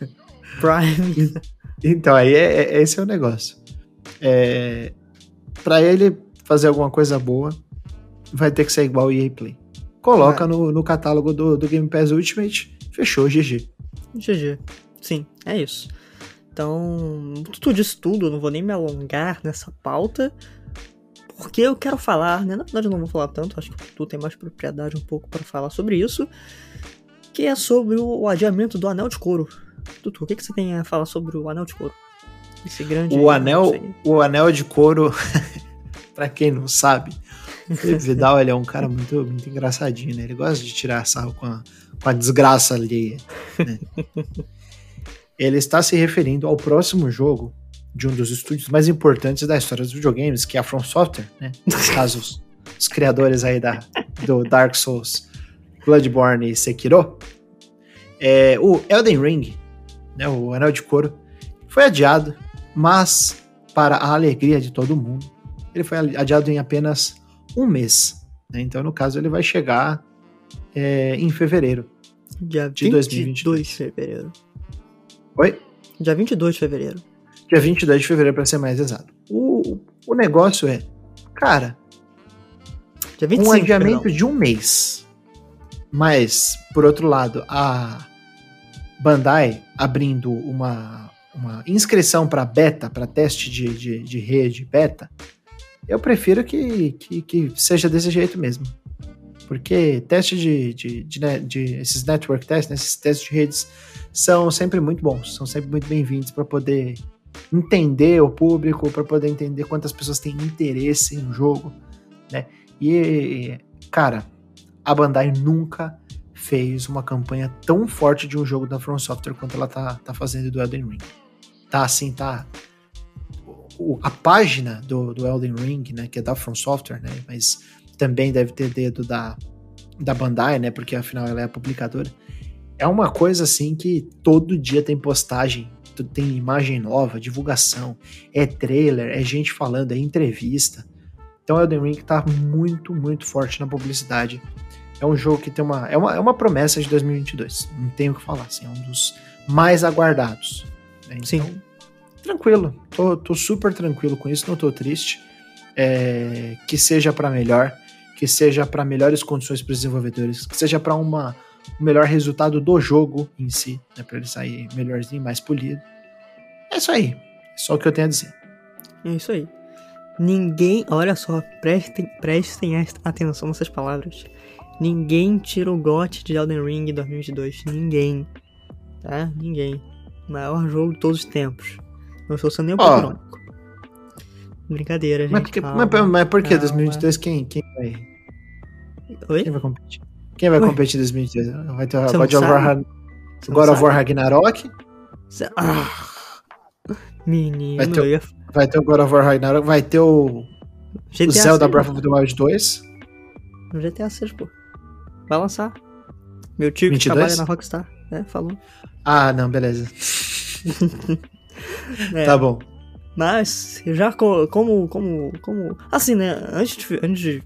<laughs> Prime. <laughs> Então, aí é, é, esse é o negócio. É, para ele fazer alguma coisa boa, vai ter que ser igual o EA Play. Coloca no, no catálogo do, do Game Pass Ultimate, fechou, GG. GG. Sim, é isso. Então, tudo disso tudo, não vou nem me alongar nessa pauta, porque eu quero falar, né? Na verdade, eu não vou falar tanto, acho que tu tem mais propriedade um pouco para falar sobre isso, que é sobre o, adiamento do Anel de Couro. Tutu, o que, que você tem a falar sobre o Anel de Couro? Esse grande. O anel, o anel de couro, <laughs> para quem não sabe, o Felipe Vidal ele é um cara muito, muito engraçadinho, né? Ele gosta de tirar sarro com a, com a desgraça alheia. Né? <laughs> ele está se referindo ao próximo jogo de um dos estúdios mais importantes da história dos videogames, que é a From Software, né? No caso, os, os criadores aí da, do Dark Souls, Bloodborne e Sekiro. É, o Elden Ring, né, o Anel de Couro, foi adiado, mas para a alegria de todo mundo, ele foi adiado em apenas um mês. Né? Então, no caso, ele vai chegar é, em fevereiro Dia de 2022. de fevereiro. Oi? Dia 22 de fevereiro. Dia 22 de fevereiro, para ser mais exato. O, o negócio é, cara, Dia 25, um adiamento perdão. de um mês. Mas, por outro lado, a Bandai abrindo uma, uma inscrição para beta, para teste de, de, de, rede beta, eu prefiro que, que, que, seja desse jeito mesmo. Porque teste de, de, de, de, esses network tests, né, esses testes de redes, são sempre muito bons, são sempre muito bem-vindos para poder entender o público, para poder entender quantas pessoas têm interesse no jogo, né? E, cara, a Bandai nunca fez uma campanha tão forte de um jogo da From Software quanto ela tá, tá fazendo do Elden Ring. Tá assim, tá. O, a página do, do Elden Ring, né, que é da From Software, né, mas também deve ter dedo da, da Bandai, né, porque afinal ela é a publicadora. É uma coisa assim que todo dia tem postagem, tem imagem nova, divulgação, é trailer, é gente falando, é entrevista. Então Elden Ring tá muito, muito forte na publicidade é um jogo que tem uma é, uma. é uma promessa de 2022. Não tenho o que falar. Assim, é um dos mais aguardados. Né? Então, Sim. Tranquilo. Tô, tô super tranquilo com isso. Não tô triste. É, que seja para melhor. Que seja para melhores condições para os desenvolvedores. Que seja para uma um melhor resultado do jogo em si. Né, para ele sair melhorzinho, mais polido. É isso aí. É só o que eu tenho a dizer. É isso aí. Ninguém, olha só, prestem, prestem atenção nessas palavras. Ninguém tira o GOT de Elden Ring 2022. Ninguém. Tá? Ninguém. Maior jogo de todos os tempos. Não estou sendo nem um pouco irônico. Brincadeira, gente. Mas, porque, calma, mas, mas por que 2022 quem, quem vai. Oi? Quem vai competir? Quem vai Oi? competir em 2022? Vai ter o God of War, God of War Ragnarok? Ah, menino, eu ia, Vai ter o God of War Ragnarok, vai ter o, GTA o Zelda 6, Breath of the Wild 2. No GTA 6, pô. Vai lançar. Meu tio que 22? trabalha na Rockstar, né? Falou. Ah, não, beleza. <laughs> É, Tá bom. Mas, já co- como, como, como... Assim, né? Antes de, antes de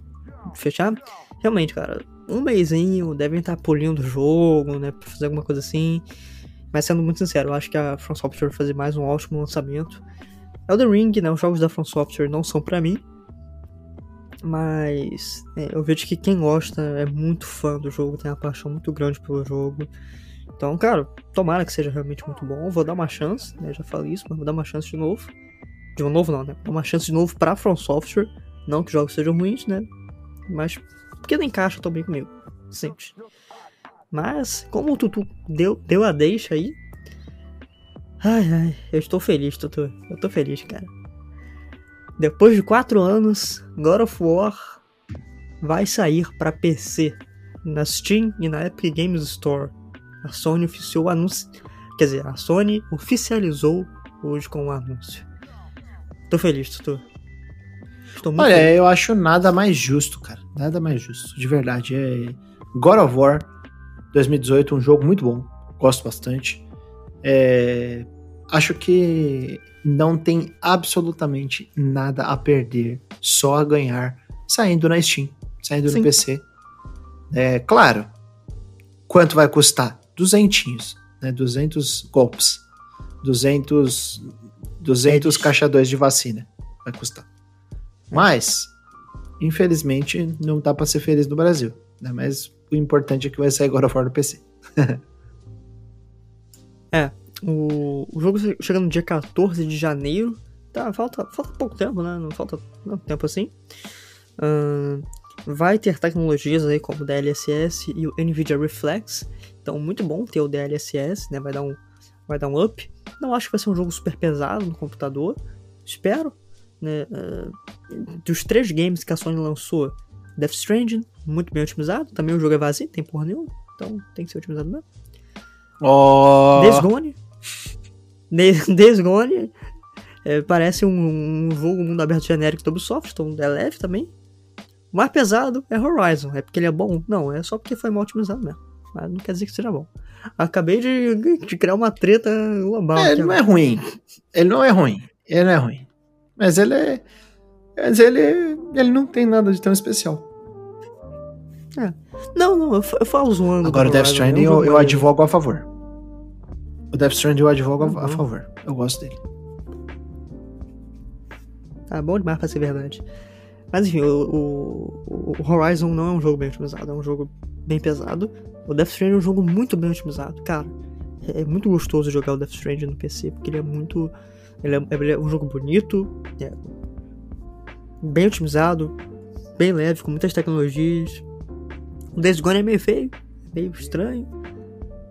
fechar, realmente, cara, um mêsinho devem estar polindo o jogo, né? Pra fazer alguma coisa assim. Mas sendo muito sincero, eu acho que a From Software vai fazer mais um ótimo lançamento. Elden Ring, né? Os jogos da From Software não são pra mim. Mas é, eu vejo que quem gosta é muito fã do jogo, tem uma paixão muito grande pelo jogo. Então, cara, tomara que seja realmente muito bom. Vou dar uma chance, né? Já falei isso, mas vou dar uma chance de novo. De novo não, né? Uma chance de novo pra From Software. Não que os jogos sejam ruins, né? Mas porque não encaixa tão bem comigo. Simples. Mas, como o Tutu deu, deu a deixa aí. Ai, ai, eu estou feliz, Tutu. Eu tô feliz, cara. Depois de 4 anos, God of War vai sair para PC na Steam e na Epic Games Store. A Sony oficiou anúncio. Quer dizer, a Sony oficializou hoje com o anúncio. Tô feliz, Tutu. Estou muito Olha, feliz. eu acho nada mais justo, cara. Nada mais justo, de verdade. É God of War 2018, um jogo muito bom. Gosto bastante. É, Acho que não tem absolutamente nada a perder, só a ganhar saindo na Steam, saindo Sim. no PC. É claro. Quanto vai custar? Duzentinhos, né? 200 golpes. 200 200 Edis. caixa 2 de vacina vai custar. Mas, infelizmente, não tá pra ser feliz no Brasil. Né? Mas o importante é que vai sair agora fora do PC. <laughs> O, o jogo chega no dia 14 de janeiro. Tá, falta, falta pouco tempo, né? Não falta tanto tempo assim. Ahn, vai ter tecnologias aí como o DLSS e o NVIDIA Reflex. Então, muito bom ter o DLSS, né? Vai dar um, vai dar um up. Não acho que vai ser um jogo super pesado no computador. Espero. Né? Ah, dos três games que a Sony lançou, Death Stranding, muito bem otimizado. Também o jogo é vazio, tem porra nenhuma. Então tem que ser otimizado mesmo. Oh, Days Gone. Days <laughs> Gone é, parece um, um jogo mundo aberto genérico do Ubisoft, então é leve também. O mais pesado é Horizon. É porque ele é bom? Não, é só porque foi mal otimizado mesmo. Mas não quer dizer que seja bom. Acabei de, de criar uma treta global. É, ele não é ruim. Ele não é ruim. Ele não é ruim. Mas ele é. Mas ele, ele não tem nada de tão especial. Não, não, eu, eu falo zoando. Agora o Death Stranding é eu, eu advogo a favor. O Death Stranding eu advogo a- a Uhum. favor. Eu gosto dele. Tá bom demais pra ser verdade. Mas enfim, o, o- o Horizon não é um jogo bem otimizado, é um jogo bem pesado. O Death Stranding é um jogo muito bem otimizado. Cara, é, é muito gostoso jogar o Death Stranding no PC, porque ele é muito. Ele é, ele é um jogo bonito, é bem otimizado, bem leve, com muitas tecnologias. O Days Gone é meio feio, meio estranho.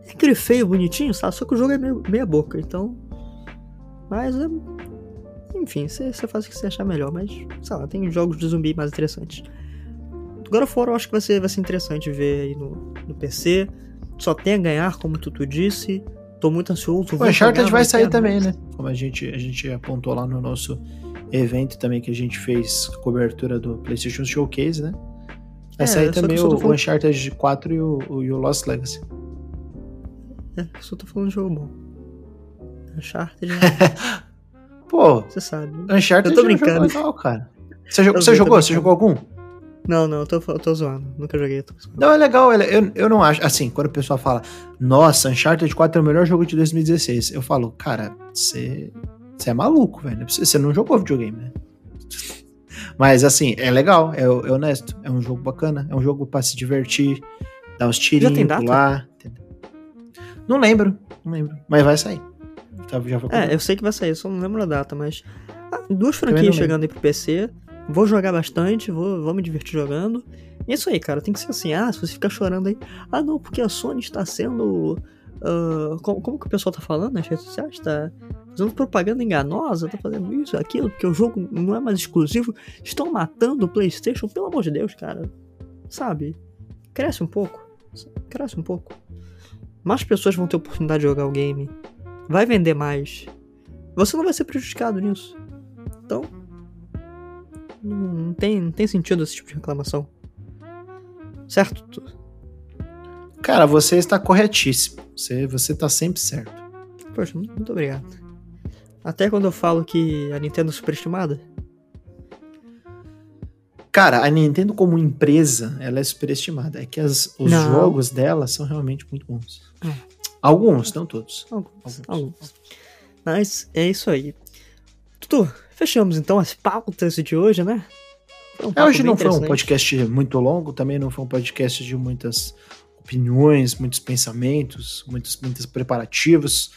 É aquele feio bonitinho, sabe? Só que o jogo é meio, meia boca, então. Mas é, enfim, você faz o que você achar melhor, mas, sei lá, tem jogos de zumbi mais interessantes. God of War eu acho que vai ser, vai ser interessante ver aí no, no PC. Só tem a ganhar, como tu, tu disse. Tô muito ansioso. O Uncharted vai sair também, né? Como a gente, a gente apontou lá no nosso evento também que a gente fez cobertura do PlayStation Showcase, né? Vai É, sair também o, tô o falando- Uncharted 4 e o, o, e o Lost Legacy. É, só tô falando de jogo bom. <laughs> Uncharted, né? <laughs> Pô, você sabe. Uncharted Eu tô é brincando. legal, cara. Você, Eu você jogou? Você jogou algum? Não, não, eu tô, eu tô zoando. Nunca joguei. Não, é legal. ele- Eu, eu não acho. Assim, quando o pessoal fala, nossa, Uncharted 4 é o melhor jogo de 2016, eu falo, cara, você. Você é maluco, velho. Você você não jogou videogame, né? <laughs> Mas assim, é legal, é, é honesto. É um jogo bacana. É um jogo pra se divertir, dar uns tirinhos, pular. Não lembro, não lembro. Mas vai sair. Já, foi É, eu sei que vai sair, só não lembro a data, mas. ah, duas franquias chegando aí pro PC. Vou jogar bastante, vou, vou me divertir jogando. E é isso aí, cara. Tem que ser assim. Ah, se você ficar chorando aí. Ah, não, porque a Sony está sendo. ah, como, como que o pessoal tá falando nas redes sociais? Tá fazendo propaganda enganosa, tá fazendo isso, aquilo, porque o jogo não é mais exclusivo. Estão matando o PlayStation, pelo amor de Deus, cara. Sabe? Cresce um pouco. Cresce um pouco. Mais pessoas vão ter oportunidade de jogar o game. Vai vender mais. Você não vai ser prejudicado nisso. Então, não tem, não tem sentido esse tipo de reclamação. Certo? Cara, você está corretíssimo. Você, você tá sempre certo. Poxa, muito obrigado. Até quando eu falo que a Nintendo é superestimada. Cara, a Nintendo como empresa, ela é superestimada. É que as, os Não. jogos dela são realmente muito bons. É. Alguns, não todos. Alguns, Alguns. alguns. Mas é isso aí. Tutu, fechamos então as pautas de hoje, né? Um É, hoje não foi um podcast muito longo, também não foi um podcast de muitas opiniões, muitos pensamentos, muitos, muitos preparativos,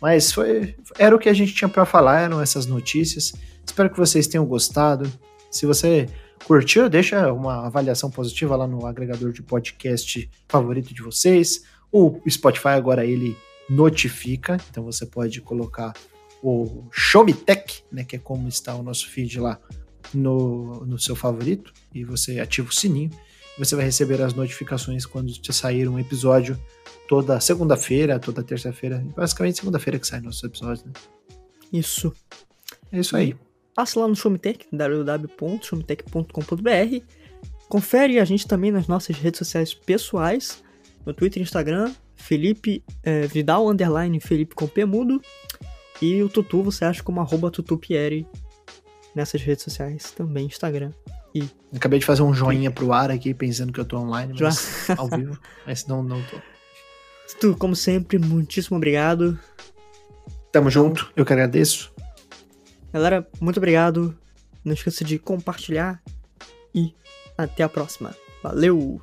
mas foi era o que a gente tinha para falar, eram essas notícias. Espero que vocês tenham gostado. Se você curtiu, deixa uma avaliação positiva lá no agregador de podcast favorito de vocês. O Spotify agora ele notifica, então você pode colocar o Show Me Tech, né, que é como está o nosso feed lá no, no seu favorito e você ativa o sininho. Você vai receber as notificações quando sair um episódio toda segunda-feira, toda terça-feira. Basicamente segunda-feira que sai nossos episódios, né? Isso. É isso aí. Passe lá no Showmetech, www.showmetech.com.br. Confere a gente também nas nossas redes sociais pessoais, no Twitter e Instagram, Felipe eh, Vidal, underline Felipe com P mudo. E o Tutu você acha como arroba tutupieri nessas redes sociais, também Instagram. Acabei de fazer um joinha pro ar aqui, pensando que eu tô online, mas ao vivo. <laughs> Mas não, não tô. Tutu, como sempre, muitíssimo obrigado. Tamo junto, eu que agradeço. Galera, muito obrigado. Não esqueça de compartilhar e até a próxima. Valeu!